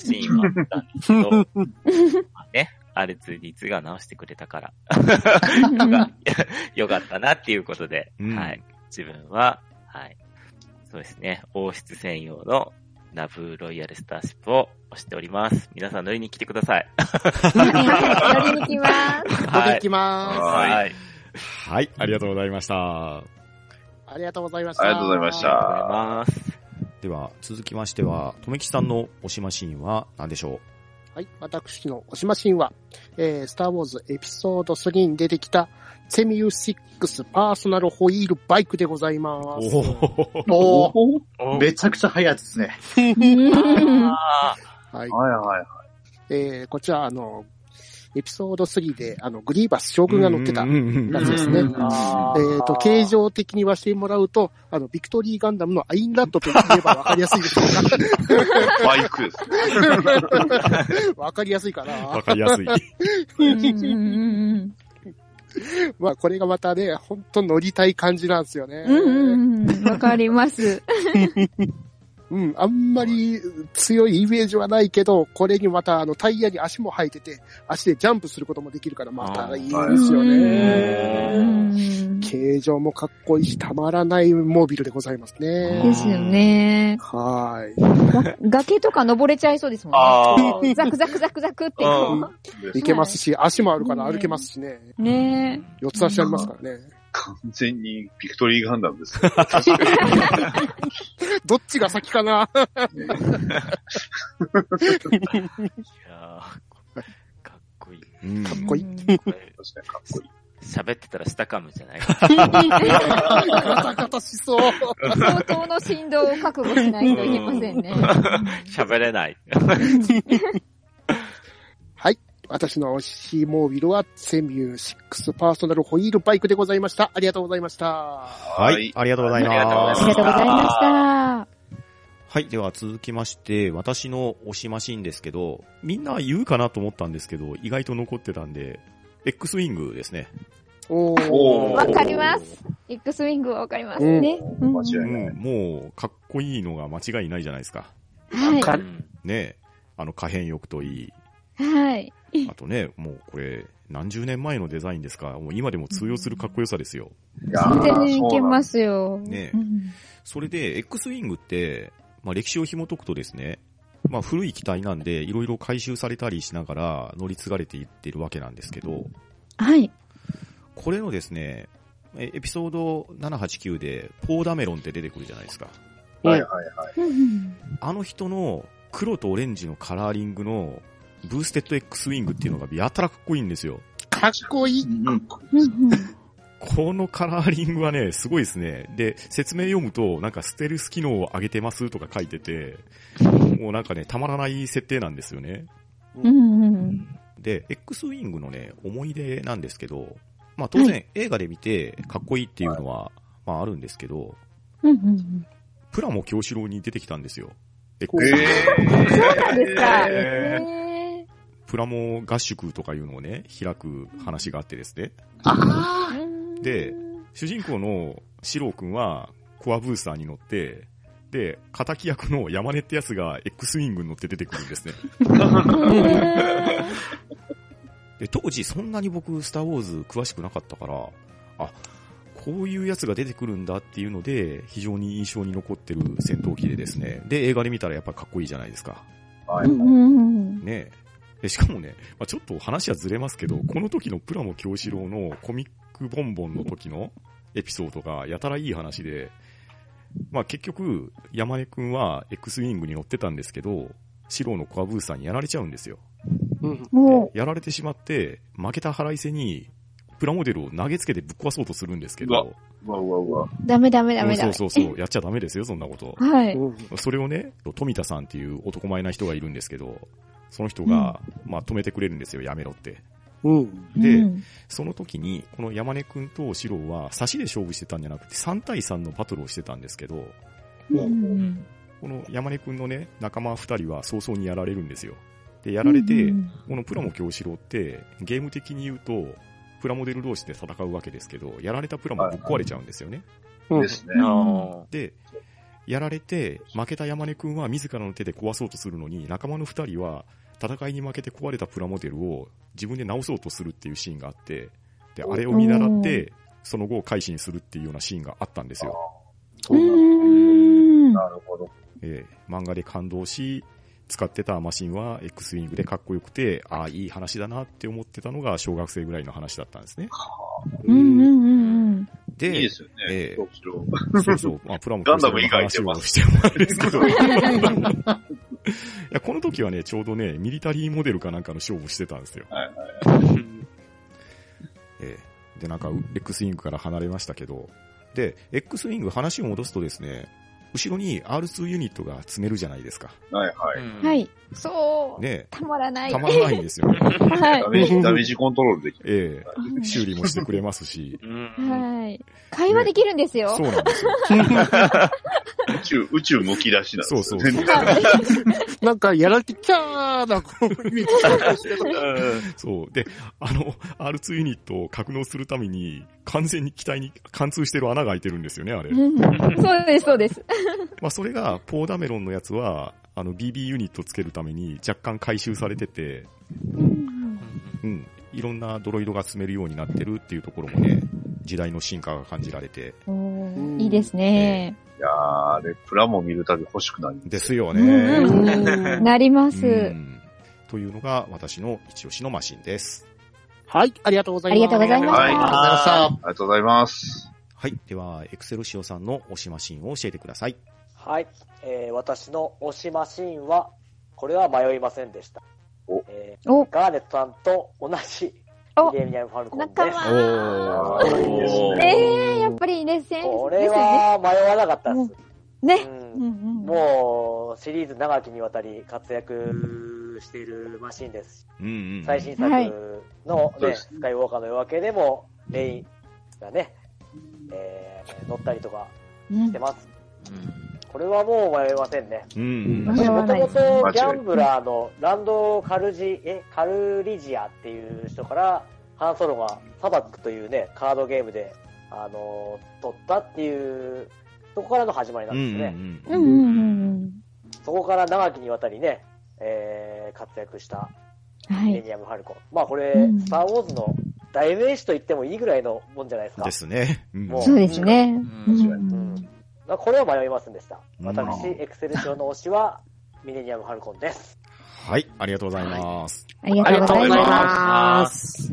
シーンはあったんですけど、まあね、R2D2 が直してくれたから、がよかったなっていうことで、うんはい。自分は、はい。そうですね、王室専用のナブーロイヤルスターシップを押しております。皆さん乗りに来てください。はい乗りに来ます。ここで行きまはいはい。はい、ありがとうございました。す。ありがとうございました。ありがとうございましありがとうございた。ます。では、続きましては、とめきさんの推しマシンは何でしょはい。私の推しマシンは、えー、スターウォーズエピソード3に出てきた、セミュー6パーソナルホイールバイクでございまうす。おーおめちゃくちゃ速いやつですね。うんあはい。はいはい。えー、こちら、あの、エピソード3で、あの、グリーバス将軍が乗ってたうんうんうんやつですね。えっ、と、形状的にはしてもらうと、あの、ビクトリーガンダムのアインラッドと言えばわかりやすいでしょうバイクです。か。わかりやすいかな。わかりやすい。うんうんうんまあ、これがまたね、本当乗りたい感じなんですよね。うんうんうん。わかります。うん、あんまり強いイメージはないけど、これにまたあのタイヤに足も生えてて、足でジャンプすることもできるからまたいいですようね。ん形状もかっこいいし、たまらないモービルでございますね。ですよね。はーい。が崖とか登れちゃいそうですもんね。ザクザクザクザクってこいけますし、足もあるから歩けますしね。う。ね四つ足ありますからね。完全にビクトリーガンダムですよ。どっちが先かな？いやーかっこいい。うんかっこいい。確かにかっこいい。喋ってたら下噛むんじゃないガタガタしそう。相当の振動を覚悟しないといけませんね。喋れない。はい。私の推しモービルは、セミュー6パーソナルホイールバイクでございました。ありがとうございました。はい。ありがとうございますありが。とうございました。はい。では続きまして、私の推しマシンですけど、みんな言うかなと思ったんですけど、意外と残ってたんで、X ウィングですね。おおー。わかります。X ウィングはわかりますね。うん間違いない。うん、もう、かっこいいのが間違いないじゃないですか。はい。うんねあの可変翼といい。はい。あとね、もうこれ、何十年前のデザインですか。もう今でも通用するかっこよさですよ。いやー全然いけますよ。ねうんそれで、X ウィングって、まあ歴史を紐解くとですね、まあ古い機体なんで、いろいろ回収されたりしながら乗り継がれていってるわけなんですけど、はい。これのですね、えエピソード789で、ポーダメロンって出てくるじゃないですか。はいはいはい。うんあの人の黒とオレンジのカラーリングのブーステッド X ウィングっていうのがやたらかっこいいんですよ。かっこいい。このカラーリングはね、すごいですね。で、説明読むと、なんかステルス機能を上げてますとか書いてて、もうなんかね、たまらない設定なんですよね。うんうんで、X ウィングのね、思い出なんですけど、まあ当然、映画で見てかっこいいっていうのは、まああるんですけど、うんうんプラモ京志郎に出てきたんですよ。え X ウィングそうですか。えねプラモ合宿とかいうのをね、開く話があってですね。で主人公のシロー君はコアブースターに乗って、で、仇役の山根ってやつが X ウィングに乗って出てくるんですね。で、当時そんなに僕、スターウォーズ詳しくなかったから、あ、こういうやつが出てくるんだっていうので、非常に印象に残ってる戦闘機でですね。で、映画で見たらやっぱかっこいいじゃないですか。はい。ねで、しかもね、まあ、ちょっと話はずれますけど、この時のプラモ京志郎のコミックボンボンの時のエピソードがやたらいい話で、まあ結局、山根くんは X ウィングに乗ってたんですけど、シローのコアブースターにやられちゃうんですよ。うん。もやられてしまって、負けた腹いせに、プラモデルを投げつけてぶっ壊そうとするんですけど、うわうわうわ。う、ダメダメダメダメ。うんそうそうそう、やっちゃダメですよ、そんなこと。はい。うんそれをね、富田さんっていう男前な人がいるんですけど、その人が、まあ止めてくれるんですよ、やめろって。うん。でうんその時に、この山根くんとシローは、差しで勝負してたんじゃなくて、3対3のバトルをしてたんですけど、うんこの山根くんのね、仲間2人は早々にやられるんですよ。で、やられて、うんこのプラモ京志郎って、ゲーム的に言うと、プラモデル同士で戦うわけですけど、やられたプラモぶっ壊れちゃうんですよね。うんですね。あで、やられて、負けた山根くんは自らの手で壊そうとするのに、仲間の2人は、戦いに負けて壊れたプラモデルを自分で直そうとするっていうシーンがあって、で、あれを見習って、その後改心するっていうようなシーンがあったんですよ。うーん。なるほど。えー漫画で感動し、使ってたマシンは X ウィングでかっこよくて、ああ、いい話だなって思ってたのが小学生ぐらいの話だったんですね。うんうんうんうん。で、いいですよね。ええどうしろそうそう、まあ、プラモガンダム以外話してもあれですけど。いや、この時はね、ちょうどね、ミリタリーモデルかなんかの勝負してたんですよ。はいはい。ええで、なんか、X ウィングから離れましたけど、で、X ウィング話を戻すとですね、後ろに R2 ユニットが積めるじゃないですか。はいはい。うんはい。そう。ねたまらない。たまらないんですよね。はダメージ、ダメージコントロールできる。ええ修理もしてくれますし、うんい。はい。会話できるんですよ。そうなんですよ。宇宙、宇宙むき出しなんですよ、ね。そうそうなんか、やらきキャーな、こ う、イメ。そう。で、あの、R2 ユニットを格納するために、完全に機体に貫通してる穴が開いてるんですよね、あれ。うんそうです、そうです。まあ、それが、ポーダメロンのやつは、あの、BB ユニットつけるために若干回収されてて、うん。いろんなドロイドが積めるようになってるっていうところもね、時代の進化が感じられて。いいですね。いやー、あれ、プラモ見るたび欲しくなります。ですようね。んなります。うんというのが私の一押しのマシンです。はい、ありがとうございます。ありがとうございましたはい、ありがとうございました。ありがとうございます。はい。では、エクセルシオさんの推しマシンを教えてください。はい。えー私の推しマシンは、これは迷いませんでした。おえおーガーネットさんと同じおミレニアム・ファルコンです。仲間おおーええやっぱり熱戦これですよは迷わなかったです。ね。ね。うんうんうんもう、シリーズ長きにわたり活躍しているマシンです。うんうん。最新作はいのね、そうですスカイウォーカーの夜明けでも、レインがね、えー乗ったりとかうんしてます。これはもう迷いませんね。うんもともとギャンブラーのランド・カルジ、え、カルリジアっていう人から、ハンソロがサバックというね、カードゲームで、あのー取ったっていう、そこからの始まりなうんんですね。うんうんうんうんそこから長きにわたりね、えー活躍した。ミレニアム・ファルコン。まあこれ、うんスター・ウォーズの代名詞と言ってもいいぐらいのもんじゃないですか。ですね。うんもそうですね。うん。まあこれは迷いませんでした。うん私、エクセル賞の推しは、ミレニアム・ファルコンで す。はい。ありがとうございます。ありがとうございありがとうございま。ます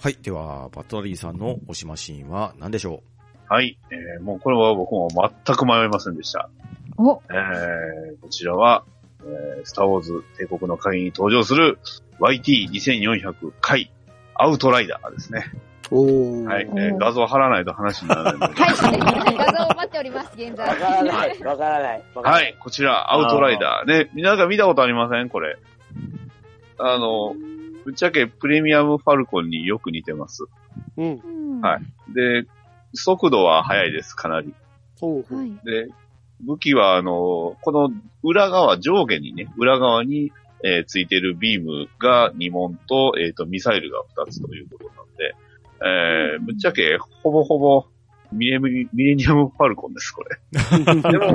はい。では、バットラリーさんの推しマシンは何でしょはい、えーもうこれは僕も全く迷いませんでした。お、えーこちらは、えースターウォーズ帝国の鍵に登場する YT2400 回アウトライダーですね。おー。はい、えー画像貼らないと話にならないので。はい。画像を待っております、現在。わからない、わからない。わからないはい、こちら、アウトライダー。ね、皆さん見たことありません？これ。あの、ぶっちゃけプレミアムファルコンによく似てます。うん。うんはい。で、速度は速いです、かなり。ほうほう。はい。で、武器は、あの、この裏側、上下にね、裏側に、えーついてるビームが2門と、えっ、と、ミサイルが2つということなんで、えーぶっちゃけ、ほぼほぼ、ミレミミレニアムファルコンです、これ。でも、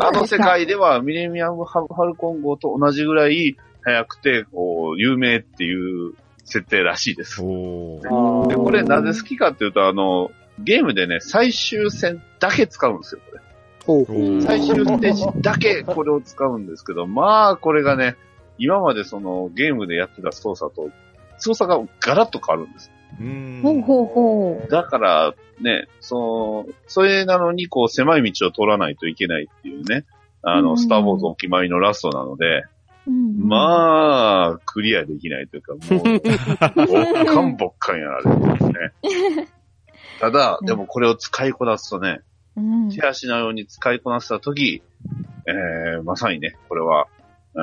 あの世界ではミレニアムファルコン号と同じぐらい速くて、こう、有名っていう設定らしいですで、これなぜ好きかっていうと、あの、ゲームでね、最終戦だけ使うんですよ、これ。ほうほう。最終ステージだけこれを使うんですけど、まあ、これがね、今までそのゲームでやってた操作と、操作がガラッと変わるんです。うんほうほうほだから、ね、その、それなのに、こう、狭い道を通らないといけないっていうね、あの、うんスターウォーズお決まりのラストなので、う。うんまあ、クリアできないというか、もう、ぼっかんぼっかんやられるんですね。ただ、でもこれを使いこなすとね、うん。手足のように使いこなしたとき、えー、まさにね、これは、え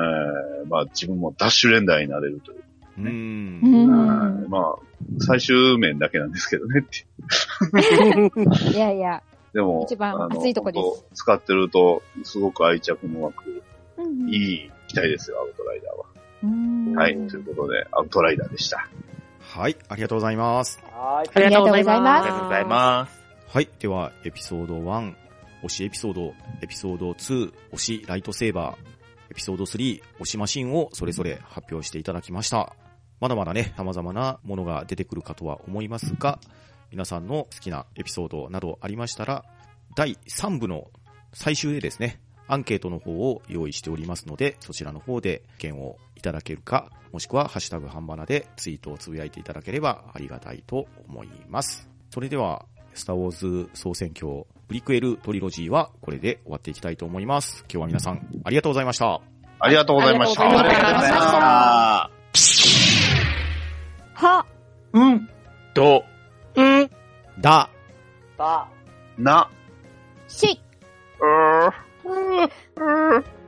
ー、まあ自分もダッシュレンダーになれるという。うんう。うんまあ、最終面だけなんですけどねってい やいや。でも、一番熱いとこです使ってると、すごく愛着の湧く、うんいい機体ですよ、アウトライダーは。うんはい、ということで、アウトライダーでした。はい。ありがとうございます。はーい。ありがとうございあます。りがとうございます。はい。では、エピソード1、推しエピソード、エピソード2、推しライトセーバー、エピソード3、推しマシンをそれぞれ発表していただきました。まだまだね、様々なものが出てくるかとは思いますが、皆さんの好きなエピソードなどありましたら、第3部の最終でですね、アンケートの方を用意しておりますので、そちらの方で意見をいただけるか、もしくはハッシュタグハンバナでツイートをつぶやいていただければありがたいと思います。それでは、スターウォーズ総選挙プリクエルトリロジーはこれで終わっていきたいと思います。今日は皆さんありがとうございました。ありがとうございました。ありがとうございましたあは、うん。と、うん。だ、さあ、な、し、うー、うー、うー